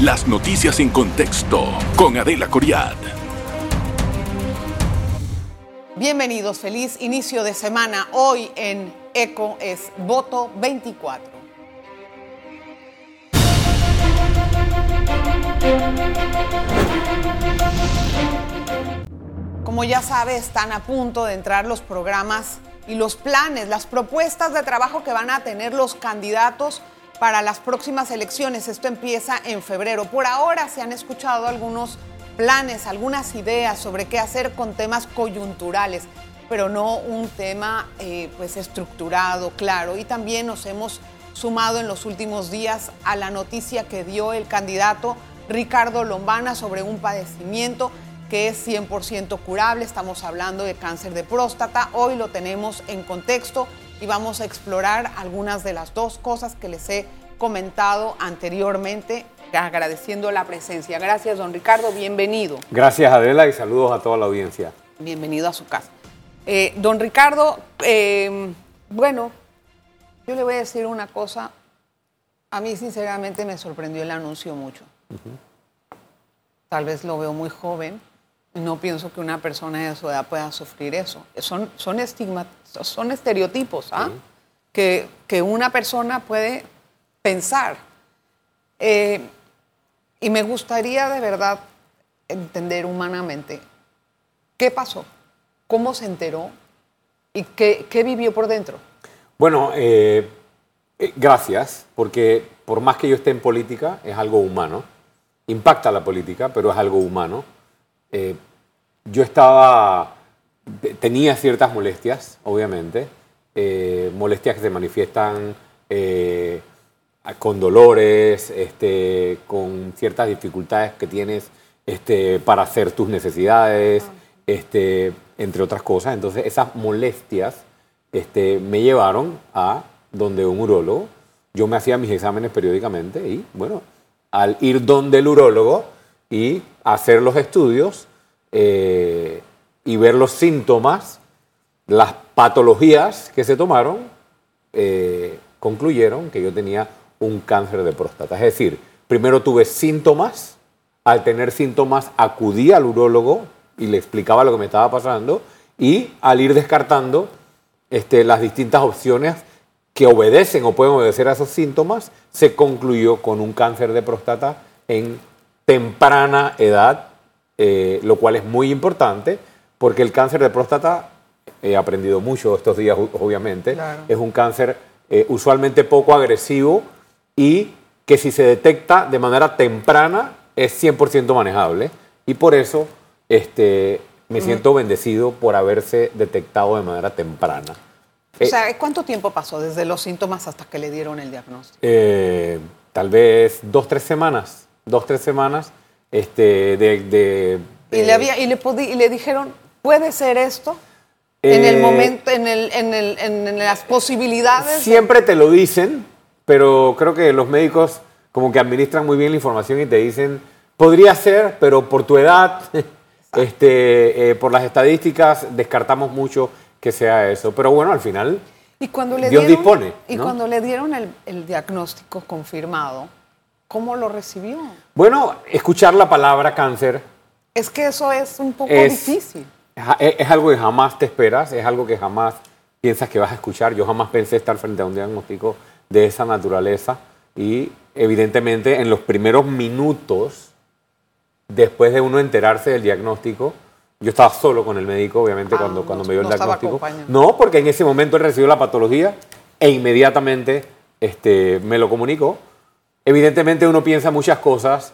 Las noticias en contexto con Adela Coriad. Bienvenidos, feliz inicio de semana. Hoy en ECO es voto 24. Como ya sabe, están a punto de entrar los programas y los planes, las propuestas de trabajo que van a tener los candidatos para las próximas elecciones. Esto empieza en febrero. Por ahora se han escuchado algunos planes, algunas ideas sobre qué hacer con temas coyunturales, pero no un tema eh, pues estructurado, claro. Y también nos hemos sumado en los últimos días a la noticia que dio el candidato Ricardo Lombana sobre un padecimiento que es 100% curable. Estamos hablando de cáncer de próstata. Hoy lo tenemos en contexto y vamos a explorar algunas de las dos cosas que les he comentado anteriormente, agradeciendo la presencia. Gracias, don Ricardo. Bienvenido. Gracias, Adela, y saludos a toda la audiencia. Bienvenido a su casa. Eh, don Ricardo, eh, bueno, yo le voy a decir una cosa. A mí, sinceramente, me sorprendió el anuncio mucho. Tal vez lo veo muy joven, no pienso que una persona de su edad pueda sufrir eso. Son, son, son estereotipos ¿ah? que, que, una persona puede pensar. Eh, y me gustaría de verdad entender humanamente qué pasó, cómo se enteró y qué, qué vivió por dentro. Bueno, eh, eh, gracias, porque por más que yo esté en política, es algo humano. Impacta la política, pero es algo humano yo estaba, tenía ciertas molestias, obviamente, eh, molestias que se manifiestan eh, con dolores, este, con ciertas dificultades que tienes este, para hacer tus necesidades, este, entre otras cosas. Entonces esas molestias este, me llevaron a donde un urólogo. Yo me hacía mis exámenes periódicamente y bueno, al ir donde el urólogo y hacer los estudios, eh, y ver los síntomas, las patologías que se tomaron, eh, concluyeron que yo tenía un cáncer de próstata. Es decir, primero tuve síntomas, al tener síntomas acudí al urólogo y le explicaba lo que me estaba pasando y al ir descartando este, las distintas opciones que obedecen o pueden obedecer a esos síntomas, se concluyó con un cáncer de próstata en temprana edad eh, lo cual es muy importante porque el cáncer de próstata, he aprendido mucho estos días obviamente, es un cáncer eh, usualmente poco agresivo y que si se detecta de manera temprana es 100% manejable y por eso este, me siento bendecido por haberse detectado de manera temprana. O sea, ¿cuánto tiempo pasó desde los síntomas hasta que le dieron el diagnóstico? Eh, tal vez dos, tres semanas. Dos, tres semanas este, de, ¿Y, le había, y, le y le dijeron, ¿puede ser esto? en el eh, momento, en, el, en, el, en, las posibilidades. Siempre te lo dicen, pero creo que los médicos como que administran muy bien la información y te dicen, podría ser, pero por tu edad, este, eh, por las estadísticas, descartamos mucho que sea eso. Pero bueno, al final, ¿Y cuando le Dios dispone. Y cuando le dieron el, el diagnóstico confirmado, ¿Cómo lo recibió? Bueno, escuchar la palabra cáncer. Es que eso es un poco difícil. Es, algo que jamás te esperas, es algo que jamás piensas que vas a escuchar. Yo jamás pensé estar frente a un diagnóstico de esa naturaleza y evidentemente en los primeros minutos, después de uno enterarse del diagnóstico, yo estaba solo con el médico, obviamente, ah, cuando, cuando me dio el diagnóstico. No, porque en ese momento él recibió la patología e inmediatamente este, me lo comunicó Evidentemente uno piensa muchas cosas,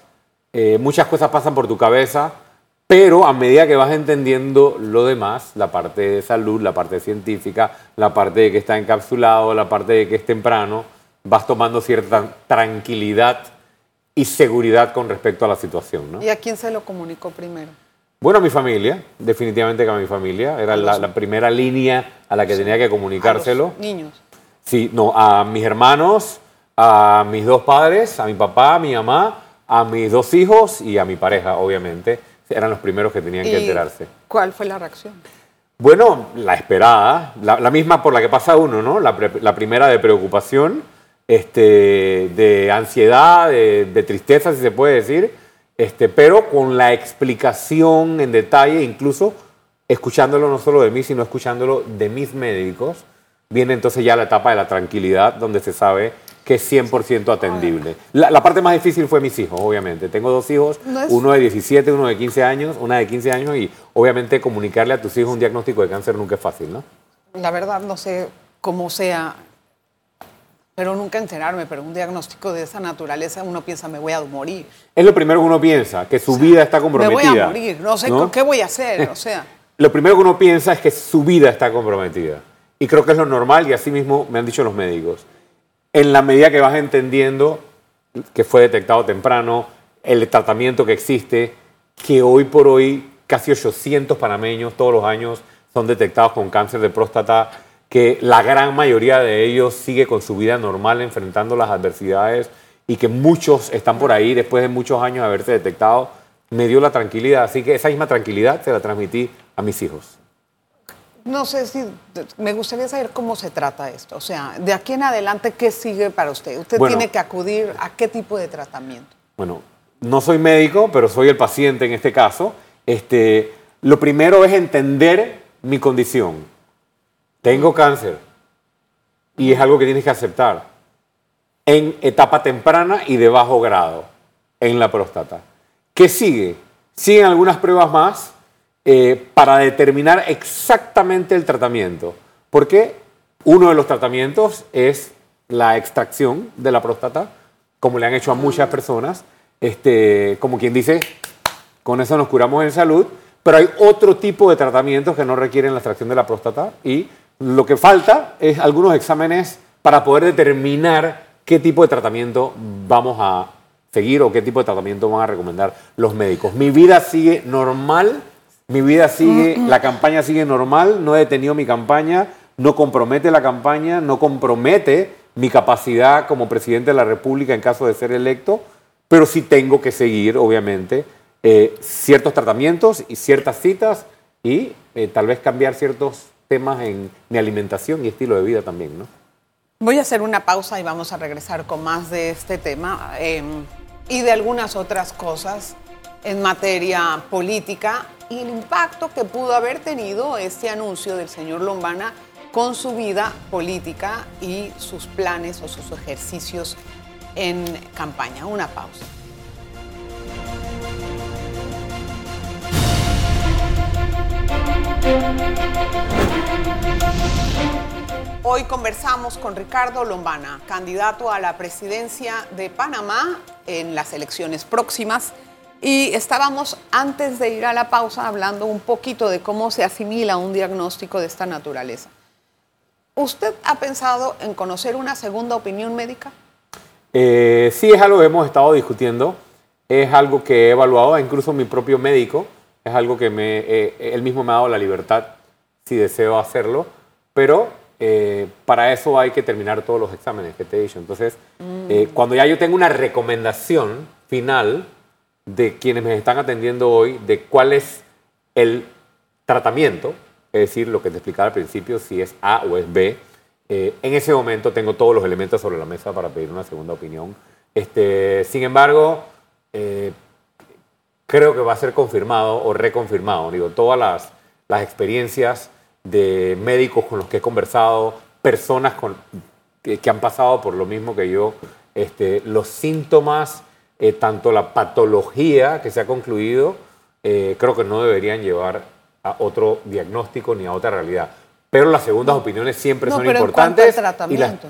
eh, muchas cosas pasan por tu cabeza, pero a medida que vas entendiendo lo demás, la parte de salud, la parte científica, la parte de que está encapsulado, la parte de que es temprano, vas tomando cierta tranquilidad y seguridad con respecto a la situación. ¿no? ¿Y a quién se lo comunicó primero? Bueno, a mi familia, definitivamente que a mi familia. Era la, primera línea a la que tenía que comunicárselo. A niños. Sí, no, a mis hermanos, a mis dos padres, a mi papá, a mi mamá, a mis dos hijos y a mi pareja, obviamente. Eran los primeros que tenían que enterarse. ¿Cuál fue la reacción? Bueno, la esperada, la, misma por la que pasa uno, ¿no? La, primera de preocupación, este, de ansiedad, de, de tristeza, si se puede decir, este, pero con la explicación en detalle, incluso escuchándolo no solo de mí, sino escuchándolo de mis médicos, viene entonces ya la etapa de la tranquilidad, donde se sabe que es 100% atendible. La, la parte más difícil fue mis hijos, obviamente. Tengo dos hijos, No es- uno de 17, uno de 15 años, una de 15 años, y obviamente comunicarle a tus hijos un diagnóstico de cáncer nunca es fácil, ¿no? La verdad no sé cómo sea, pero nunca enterarme, pero un diagnóstico de esa naturaleza uno piensa me voy a morir. Es lo primero que uno piensa, que su vida está Me comprometida. voy a morir, no sé ¿no? qué voy a hacer, o sea. Lo primero que uno piensa es que su vida está comprometida. Y creo que es lo normal y así mismo me han dicho los médicos. En la medida que vas entendiendo que fue detectado temprano, el tratamiento que existe, que hoy por hoy casi 800 panameños todos los años son detectados con cáncer de próstata, que la gran mayoría de ellos sigue con su vida normal enfrentando las adversidades y que muchos están por ahí después de muchos años de haberse detectado, me dio la tranquilidad. Así que esa misma tranquilidad se la transmití a mis hijos. No sé si me gustaría saber cómo se trata esto. O sea, de aquí en adelante, ¿qué sigue para usted? Usted Bueno. tiene que acudir a qué tipo de tratamiento. Bueno, no soy médico, pero soy el paciente en este caso. Este, lo primero es entender mi condición. Tengo cáncer y es algo que tienes que aceptar en etapa temprana y de bajo grado en la próstata. ¿Qué sigue? Siguen algunas pruebas más eh, para determinar exactamente el tratamiento. Porque uno de los tratamientos es la extracción de la próstata, como le han hecho a muchas personas. Este, como quien dice, con eso nos curamos en salud, pero hay otro tipo de tratamientos que no requieren la extracción de la próstata y lo que falta es algunos exámenes para poder determinar qué tipo de tratamiento vamos a seguir o qué tipo de tratamiento van a recomendar los médicos. Mi vida sigue normal, mi vida sigue, la campaña sigue normal, no he detenido mi campaña, no compromete la campaña, no compromete mi capacidad como presidente de la República en caso de ser electo, pero sí tengo que seguir, obviamente, eh, ciertos tratamientos y ciertas citas y eh, tal vez cambiar ciertos temas en mi alimentación y estilo de vida también, ¿no? Voy a hacer una pausa y vamos a regresar con más de este tema eh, y de algunas otras cosas en materia política y el impacto que pudo haber tenido este anuncio del señor Lombana con su vida política y sus planes o sus ejercicios en campaña. Una pausa. Hoy conversamos con Ricardo Lombana, candidato a la presidencia de Panamá en las elecciones próximas. Y estábamos antes de ir a la pausa hablando un poquito de cómo se asimila un diagnóstico de esta naturaleza. ¿Usted ha pensado en conocer una segunda opinión médica? Eh, sí, es algo que hemos estado discutiendo, es algo que he evaluado, incluso mi propio médico, es algo que me, eh, él mismo me ha dado la libertad si deseo hacerlo, pero eh, para eso hay que terminar todos los exámenes que te he dicho. Entonces, eh, cuando ya yo tengo una recomendación final de quienes me están atendiendo hoy, de cuál es el tratamiento, es decir, lo que te explicaba al principio, si es A o es B, eh, en ese momento tengo todos los elementos sobre la mesa para pedir una segunda opinión. Este, sin embargo, eh, creo que va a ser confirmado o reconfirmado. Digo, todas las, las experiencias de médicos con los que he conversado, personas con, que, han pasado por lo mismo que yo, este, los síntomas, eh, tanto la patología que se ha concluido, eh, creo que no deberían llevar a otro diagnóstico ni a otra realidad. Pero las segundas opiniones siempre no, son pero importantes. en cuanto al las- tratamiento.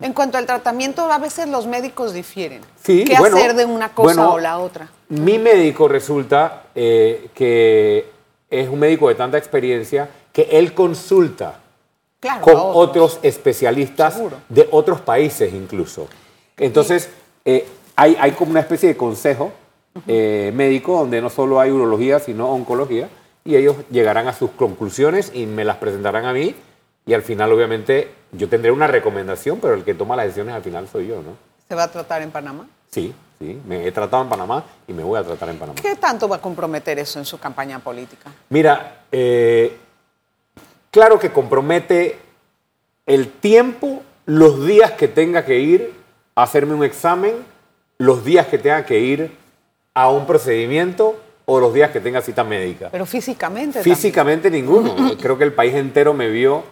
En cuanto al tratamiento, a veces los médicos difieren. Sí, ¿Qué bueno, hacer de una cosa bueno, o la otra? Mi médico resulta eh, que es un médico de tanta experiencia que él consulta Claro, con a otros especialistas Seguro. de otros países incluso. Entonces, eh, hay, hay como una especie de consejo eh, médico donde no solo hay urología, sino oncología, y ellos llegarán a sus conclusiones y me las presentarán a mí, y al final, obviamente, yo tendré una recomendación, pero el que toma las decisiones al final soy yo, ¿no? ¿Se va a tratar en Panamá? Sí, sí, me he tratado en Panamá y me voy a tratar en Panamá. ¿Qué tanto va a comprometer eso en su campaña política? Mira, eh, claro que compromete el tiempo los días que tenga que ir a hacerme un examen, los días que tenga que ir a un procedimiento o los días que tenga cita médica. Pero físicamente. Físicamente ninguno. Creo que el país entero me vio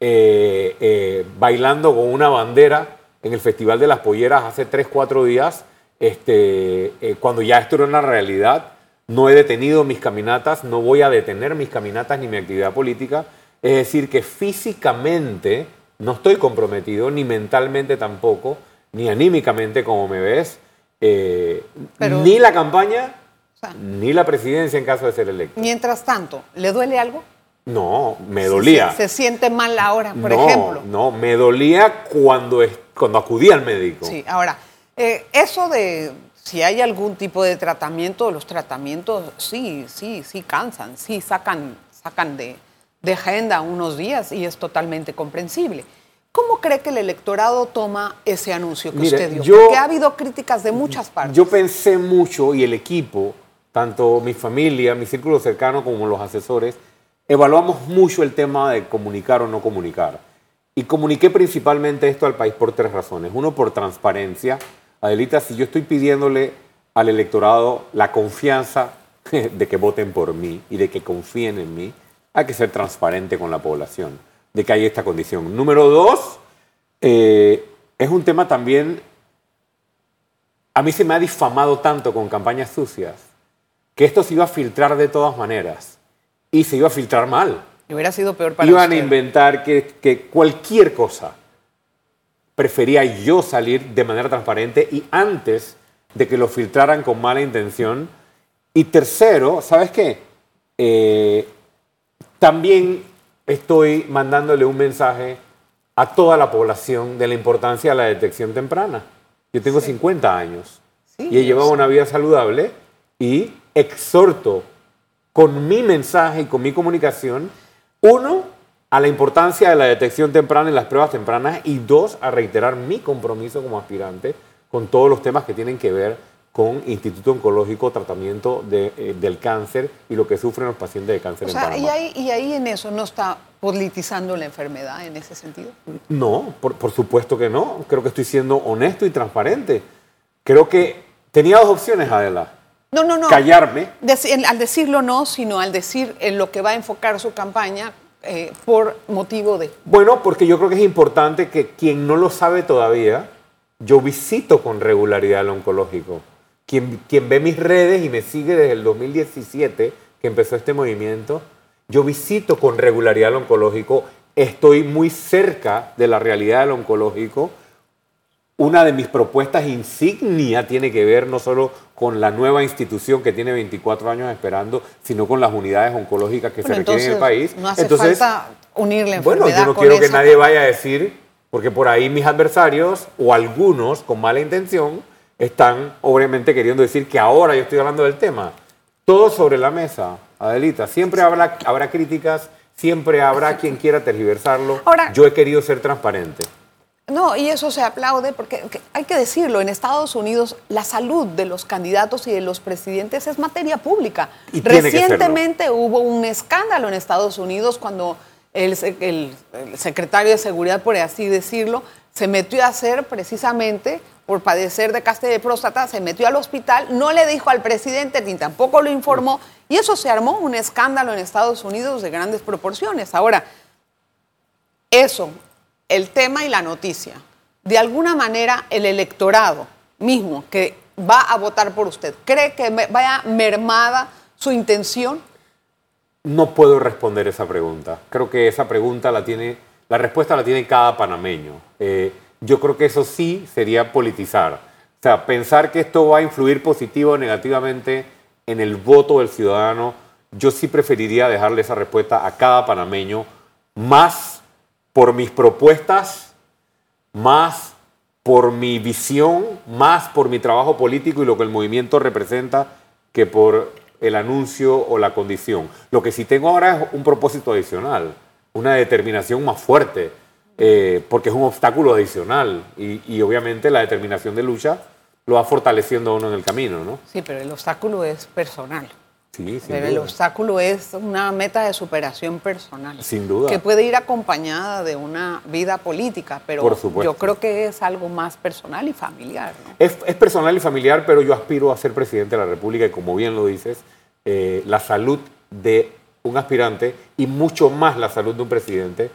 eh, eh, bailando con una bandera en el Festival de las Polleras hace 3, 4 días, este, eh, cuando ya esto era una realidad. No he detenido mis caminatas, no voy a detener mis caminatas ni mi actividad política. Es decir, que físicamente no estoy comprometido, ni mentalmente tampoco, ni anímicamente como me ves, ni la campaña, ni la presidencia en caso de ser electo. Mientras tanto, ¿le duele algo? No, me dolía. Se, siente mal ahora, por ejemplo. No, me dolía cuando, cuando acudí al médico. Sí, ahora, eh, eso de si hay algún tipo de tratamiento, los tratamientos sí, sí, sí cansan, sí sacan, sacan de, de agenda unos días y es totalmente comprensible. ¿Cómo cree que el electorado toma ese anuncio que usted dio? Porque ha habido críticas de muchas partes. Yo pensé mucho y el equipo, tanto mi familia, mi círculo cercano como los asesores, evaluamos mucho el tema de comunicar o no comunicar. Y comuniqué principalmente esto al país por tres razones. Uno, por transparencia. Adelita, si yo estoy pidiéndole al electorado la confianza de que voten por mí y de que confíen en mí, hay que ser transparente con la población, de que hay esta condición. Número dos, eh, es un tema también, a mí se me ha difamado tanto con campañas sucias, que esto se iba a filtrar de todas maneras y se iba a filtrar mal. Y hubiera sido peor para Iban a inventar que, que cualquier cosa prefería yo salir de manera transparente y antes de que lo filtraran con mala intención. Y tercero, ¿sabes qué? Eh, también estoy mandándole un mensaje a toda la población de la importancia de la detección temprana. Yo tengo 50 años y he llevado una vida saludable y exhorto con mi mensaje y con mi comunicación, uno, a la importancia de la detección temprana en las pruebas tempranas y dos, a reiterar mi compromiso como aspirante con todos los temas que tienen que ver con Instituto Oncológico, tratamiento eh, del cáncer y lo que sufren los pacientes de cáncer en Panamá. Y ahí, y ahí en eso no está politizando la enfermedad en ese sentido. No, por, por supuesto que no. Creo que estoy siendo honesto y transparente. Creo que tenía dos opciones, Adela no, no, no. callarme. al decirlo no, sino al decir en lo que va a enfocar su campaña eh, por motivo de... Bueno, porque yo creo que es importante que quien no lo sabe todavía, yo visito con regularidad el oncológico. Quien, quien ve mis redes y me sigue desde el 2017, que empezó este movimiento, yo visito con regularidad el oncológico, estoy muy cerca de la realidad del oncológico una de mis propuestas insignia tiene que ver no solo con la nueva institución que tiene 24 años esperando, sino con las unidades oncológicas que se requieren en el país. No hace falta unir la enfermedad Bueno, yo no quiero que nadie vaya a decir, porque por ahí mis adversarios o algunos con mala intención están obviamente queriendo decir que ahora yo estoy hablando del tema. Todo sobre la mesa, Adelita. Siempre habrá, habrá críticas, siempre habrá quien quiera tergiversarlo. yo he querido ser transparente. No, y eso se aplaude porque hay que decirlo, en Estados Unidos la salud de los candidatos y de los presidentes es materia pública. Recientemente hubo un escándalo en Estados Unidos cuando el, secretario de Seguridad, por así decirlo, se metió a hacer precisamente por padecer de caste de próstata, se metió al hospital, no le dijo al presidente ni tampoco lo informó, y eso se armó un escándalo en Estados Unidos de grandes proporciones. Ahora, eso el tema y la noticia, de alguna manera el electorado mismo que va a votar por usted, ¿cree que vaya mermada su intención? No puedo responder esa pregunta. Creo que esa pregunta la tiene, la respuesta la tiene cada panameño. Eh, yo creo que eso sí sería politizar. O sea, pensar que esto va a influir positivo o negativamente en el voto del ciudadano, yo sí preferiría dejarle esa respuesta a cada panameño, más por mis propuestas, más por mi visión, más por mi trabajo político y lo que el movimiento representa, que por el anuncio o la condición. Lo que sí tengo ahora es un propósito adicional, una determinación más fuerte, eh, porque es un obstáculo adicional y, obviamente la determinación de lucha lo va fortaleciendo a uno en el camino, ¿no? Sí, pero el obstáculo es personal. Sí, sin Pero el duda. obstáculo es una meta de superación personal. Sin duda. Que puede ir acompañada de una vida política, pero Por yo creo que es algo más personal y familiar. ¿no? Es, es personal y familiar, pero yo aspiro a ser presidente de la República y como bien lo dices, eh, la salud de un aspirante y mucho más la salud de un presidente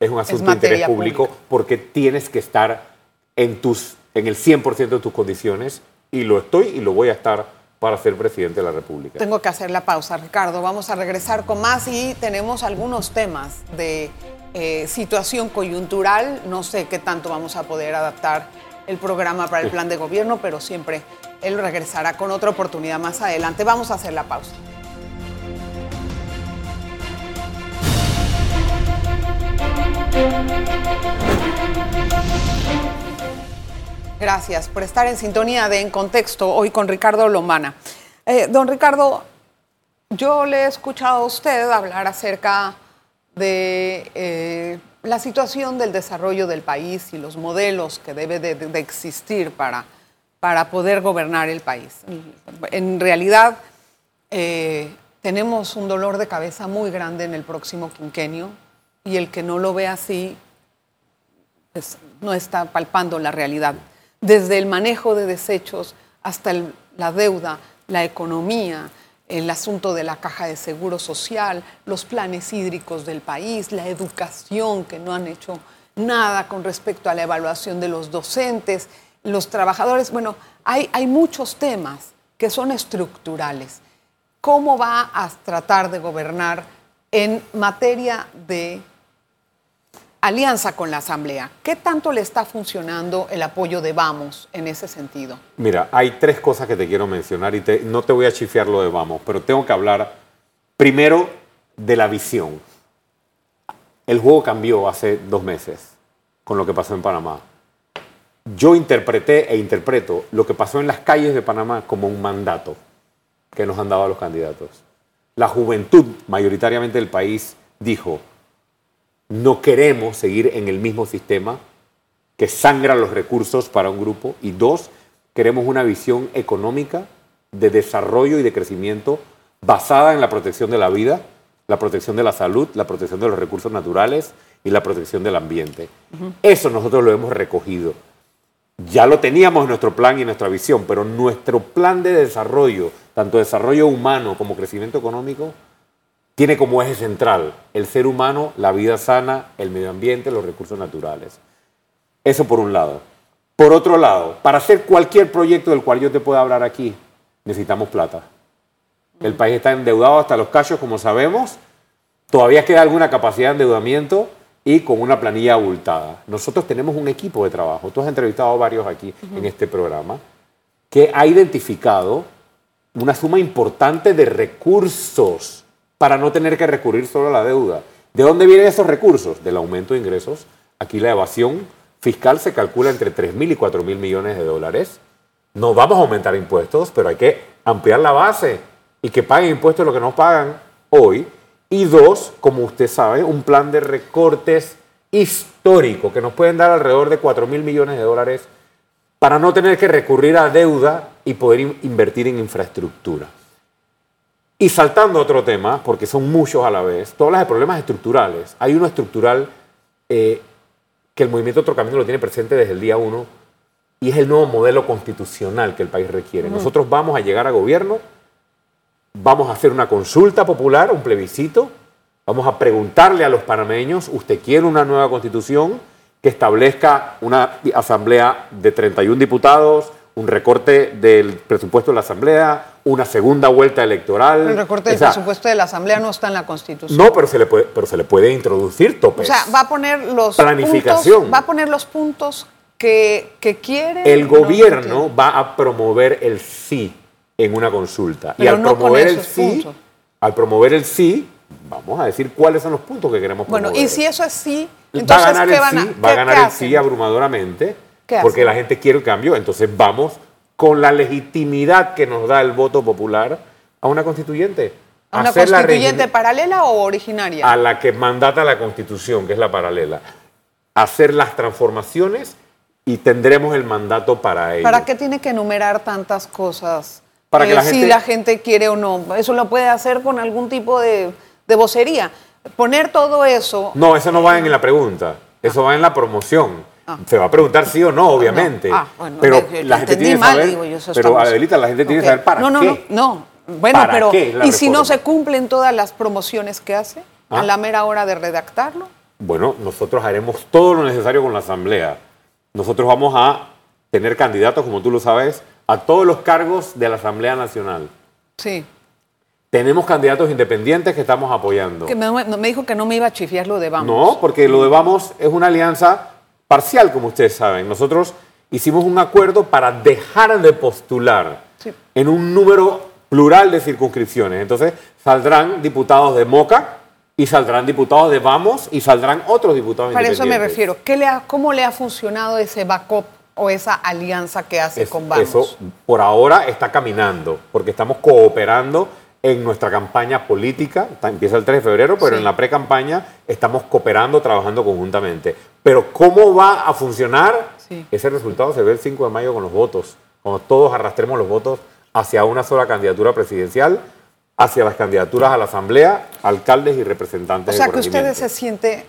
es un asunto de interés público pública. porque tienes que estar en, tus, en el 100% de tus condiciones y lo estoy y lo voy a estar para ser presidente de la República. Tengo que hacer la pausa, Ricardo. Vamos a regresar con más y tenemos algunos temas de eh, situación coyuntural. No sé qué tanto vamos a poder adaptar el programa para el plan de gobierno, pero siempre él regresará con otra oportunidad más adelante. Vamos a hacer la pausa. Gracias por estar en sintonía de En Contexto hoy con Ricardo Lomana. Eh, don Ricardo, yo le he escuchado a usted hablar acerca de eh, la situación del desarrollo del país y los modelos que debe de, de existir para, para poder gobernar el país. En realidad, eh, tenemos un dolor de cabeza muy grande en el próximo quinquenio y el que no lo ve así pues, no está palpando la realidad. Desde el manejo de desechos hasta la deuda, la economía, el asunto de la caja de seguro social, los planes hídricos del país, la educación, que no han hecho nada con respecto a la evaluación de los docentes, los trabajadores. Bueno, hay, hay muchos temas que son estructurales. ¿Cómo va a tratar de gobernar en materia de alianza con la Asamblea? ¿Qué tanto le está funcionando el apoyo de Vamos en ese sentido? Mira, hay tres cosas que te quiero mencionar y no te voy a chifiar lo de vamos, pero tengo que hablar primero de la visión. El juego cambió hace dos meses con lo que pasó en Panamá. Yo interpreté e interpreto lo que pasó en las calles de Panamá como un mandato que nos han dado a los candidatos. La juventud, mayoritariamente del país, dijo, no queremos seguir en el mismo sistema que sangra los recursos para un grupo y dos, queremos una visión económica de desarrollo y de crecimiento basada en la protección de la vida, la protección de la salud, la protección de los recursos naturales y la protección del ambiente. Eso nosotros lo hemos recogido. Ya lo teníamos en nuestro plan y en nuestra visión, pero nuestro plan de desarrollo, tanto desarrollo humano como crecimiento económico, tiene como eje central el ser humano, la vida sana, el medio ambiente, los recursos naturales. Eso por un lado. Por otro lado, para hacer cualquier proyecto del cual yo te pueda hablar aquí, necesitamos plata. El país está endeudado hasta los cachos, como sabemos. Todavía queda alguna capacidad de endeudamiento y con una planilla abultada. Nosotros tenemos un equipo de trabajo. Tú has entrevistado a varios aquí en este programa que ha identificado una suma importante de recursos para no tener que recurrir solo a la deuda. ¿De dónde vienen esos recursos? Del aumento de ingresos. Aquí la evasión fiscal se calcula entre 3 mil y 4 mil millones de dólares. No vamos a aumentar impuestos, pero hay que ampliar la base y que paguen impuestos lo que no pagan hoy. Y dos, como usted sabe, un plan de recortes histórico que nos pueden dar alrededor de 4 mil millones de dólares para no tener que recurrir a deuda y poder in- invertir en infraestructura. Y saltando a otro tema, porque son muchos a la vez, tú hablas de problemas estructurales. Hay uno estructural eh, que el movimiento Otro Camino lo tiene presente desde el día uno y es el nuevo modelo constitucional que el país requiere. Nosotros vamos a llegar a gobierno, vamos a hacer una consulta popular, un plebiscito, vamos a preguntarle a los panameños, ¿usted quiere una nueva constitución que establezca una asamblea de 31 diputados, un recorte del presupuesto de la asamblea, una segunda vuelta electoral? El recorte del O sea, presupuesto de la Asamblea no está en la Constitución. No, pero se le puede, pero se le puede introducir O topes. sea, va a poner los Planificación. puntos, va a poner los puntos que, que quiere. el no, gobierno no va a promover el sí en una consulta. y al no promover el sí, puntos. al promover el sí, vamos a decir cuáles son los puntos que queremos Bueno, promover. y si eso es sí, va a entonces ganar ¿qué el van a sí, va a ganar el sí abrumadoramente, ¿Qué porque la gente quiere un cambio, entonces vamos con la legitimidad que nos da el voto popular a una constituyente. ¿A ¿Una Hacer la constituyente paralela o originaria? a la que mandata la Constitución, que es la paralela. Hacer las transformaciones y tendremos el mandato para ello. ¿Para qué tiene que enumerar tantas cosas para que eh, la si gente... la gente quiere o no. Eso lo puede hacer con algún tipo de, de vocería. Poner todo eso. No, eso no va en la pregunta, eso va en la promoción. Se va a preguntar sí o no, obviamente. Ah, bueno, pero me- yo la gente tiene que mal, saber. digo yo, pero Adelita, la gente tiene que saber para no, no, qué. No, no, Bueno, ¿Para pero ¿y si no se cumplen todas las promociones que hace Ah. a la mera hora de redactarlo? Bueno, nosotros haremos todo lo necesario con la Asamblea. Nosotros vamos a tener candidatos, como tú lo sabes, a todos los cargos de la Asamblea Nacional. Sí. Tenemos candidatos independientes que estamos apoyando. Que me, me dijo que no me iba a chifiar lo de vamos. No, porque lo de Vamos es una alianza parcial, como ustedes saben. Nosotros hicimos un acuerdo para dejar de postular Sí. en un número plural de circunscripciones. Entonces saldrán diputados de Moca y saldrán diputados de Vamos y saldrán otros diputados Para eso me refiero. ¿Qué le ha- ¿Cómo le ha funcionado ese backup o esa alianza que hace Es- con Vamos? Eso por ahora está caminando, porque estamos cooperando en nuestra campaña política. Empieza el 3 de febrero, pero Sí. en la pre-campaña estamos cooperando, trabajando conjuntamente. Pero ¿cómo va a funcionar? Sí. Ese resultado se ve el 5 de mayo con los votos. Cuando todos arrastremos los votos hacia una sola candidatura presidencial, hacia las candidaturas a la Asamblea, alcaldes y representantes O sea de que ustedes se siente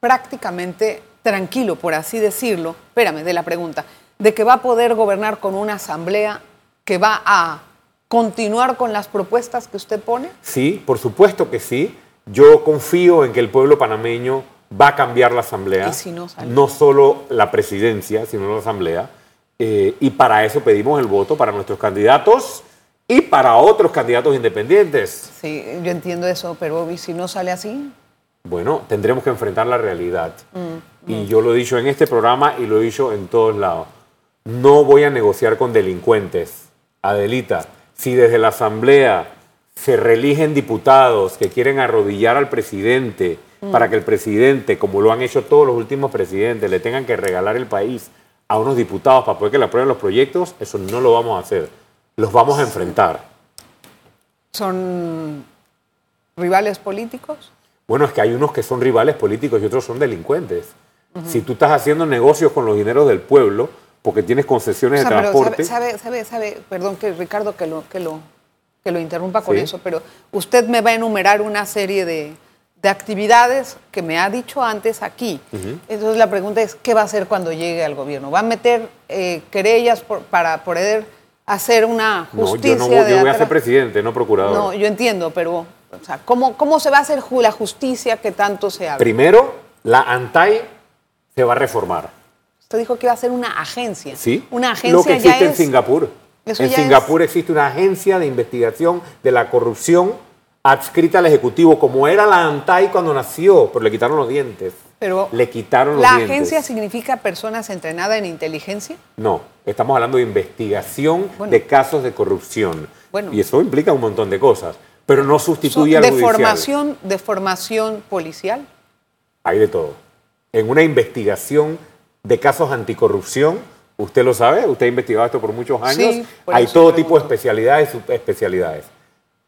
prácticamente tranquilo, por así decirlo, espérame, de la pregunta, de que va a poder gobernar con una asamblea que va a continuar con las propuestas que usted pone. Sí, por supuesto que sí. Yo confío en que el pueblo panameño va a cambiar la asamblea. ¿Y si no sale? No solo la presidencia, sino la asamblea. Eh, y para eso pedimos el voto para nuestros candidatos y para otros candidatos independientes. Sí, yo entiendo eso, pero ¿y si no sale así? Bueno, tendremos que enfrentar la realidad. Mm, Y yo lo he dicho en este programa y lo he dicho en todos lados. No voy a negociar con delincuentes. Adelita, si desde la Asamblea se reeligen diputados que quieren arrodillar al presidente Mm. para que el presidente, como lo han hecho todos los últimos presidentes, le tengan que regalar el país a unos diputados para poder que le aprueben los proyectos, eso no lo vamos a hacer. Los vamos a enfrentar. ¿Son rivales políticos? Bueno, es que hay unos que son rivales políticos y otros son delincuentes. Si tú estás haciendo negocios con los dineros del pueblo porque tienes concesiones O sea, de transporte, sabe, sabe, sabe, perdón que Ricardo que lo, que lo, que lo interrumpa con Sí. eso, pero usted me va a enumerar una serie de, de actividades que me ha dicho antes aquí. Entonces la pregunta es, ¿qué va a hacer cuando llegue al gobierno? ¿Va a meter eh, querellas por- para poder hacer una no, justicia yo no voy, de yo voy a ser presidente, no procurador. No, yo entiendo, pero o sea, ¿cómo, ¿cómo se va a hacer la justicia que tanto se habla? Primero, la ANTAI se va a reformar. Usted dijo que iba a ser una agencia. ¿sí? Una agencia Lo que ya existe en es- Singapur. Eso En Singapur existe una agencia de investigación de la corrupción adscrita al Ejecutivo, como era la ANTAI cuando nació, pero le quitaron los dientes. Pero le quitaron los ¿La dientes. agencia significa personas entrenadas en inteligencia? No, estamos hablando de investigación Bueno. de casos de corrupción. Bueno. Y eso implica un montón de cosas. Pero no sustituye al de judicial. formación, de formación policial. Hay de todo. En una investigación de casos anticorrupción, usted lo sabe, usted ha investigado esto por muchos años, Sí, por hay todo tipo de especialidades y subespecialidades.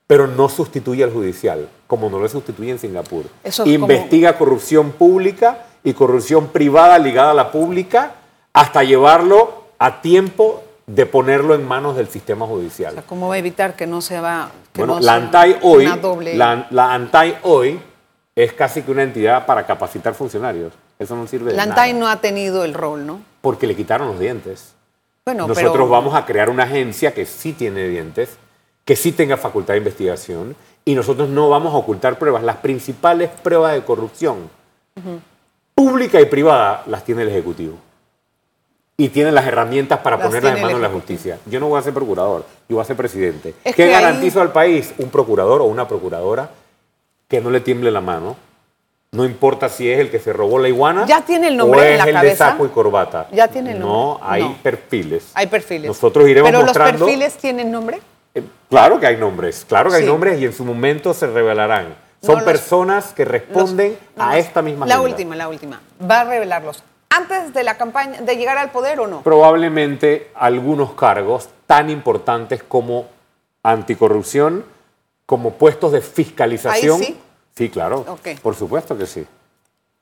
Pero no sustituye al judicial, como no lo sustituye en Singapur. Eso es Investiga corrupción pública y corrupción privada ligada a la pública hasta llevarlo a tiempo de ponerlo en manos del sistema judicial. O sea, ¿cómo va a evitar que no se va... que Bueno, no la ANTAI hoy, doble... la, la ANTAI hoy es casi que una entidad para capacitar funcionarios. Eso no sirve de La nada. No ha tenido el rol, ¿no? Porque le quitaron los dientes. Bueno, Nosotros pero... vamos a crear una agencia que sí tiene dientes, que sí tenga facultad de investigación, y nosotros no vamos a ocultar pruebas. Las principales pruebas de corrupción, pública y privada, las tiene el Ejecutivo. Y tiene las herramientas para Las ponerlas en manos de la justicia. Yo no voy a ser procurador, yo voy a ser presidente. Es ¿Qué que ahí- garantizo al país? Un procurador o una procuradora que no le tiemble la mano. No importa si es el que se robó la iguana ¿Ya tiene el nombre o en es la el de saco y corbata. ¿Ya tiene el No, nombre? hay No. perfiles. Hay perfiles. Nosotros iremos ¿Pero mostrando- los perfiles tienen nombre? Eh, Claro que hay nombres, claro que hay nombres y en su momento se revelarán. Son personas que responden Los- a esta misma La agenda. última, la última. ¿Va a revelarlos antes de la campaña, de llegar al poder o no? Probablemente algunos cargos tan importantes como anticorrupción, como puestos de fiscalización. Ahí sí. Sí, claro. Por supuesto que sí.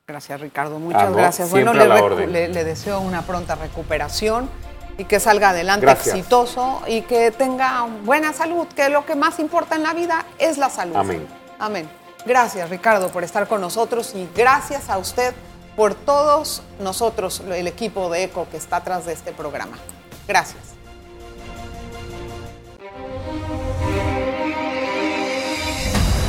Gracias, Ricardo. Muchas Ah, no, gracias. Bueno, le deseo una pronta recuperación y que salga adelante exitoso y que tenga buena salud, que lo que más importa en la vida es la salud. Amén. Amén. Gracias Ricardo por estar con nosotros y gracias a usted por todos nosotros, el equipo de ECO que está atrás de este programa. Gracias.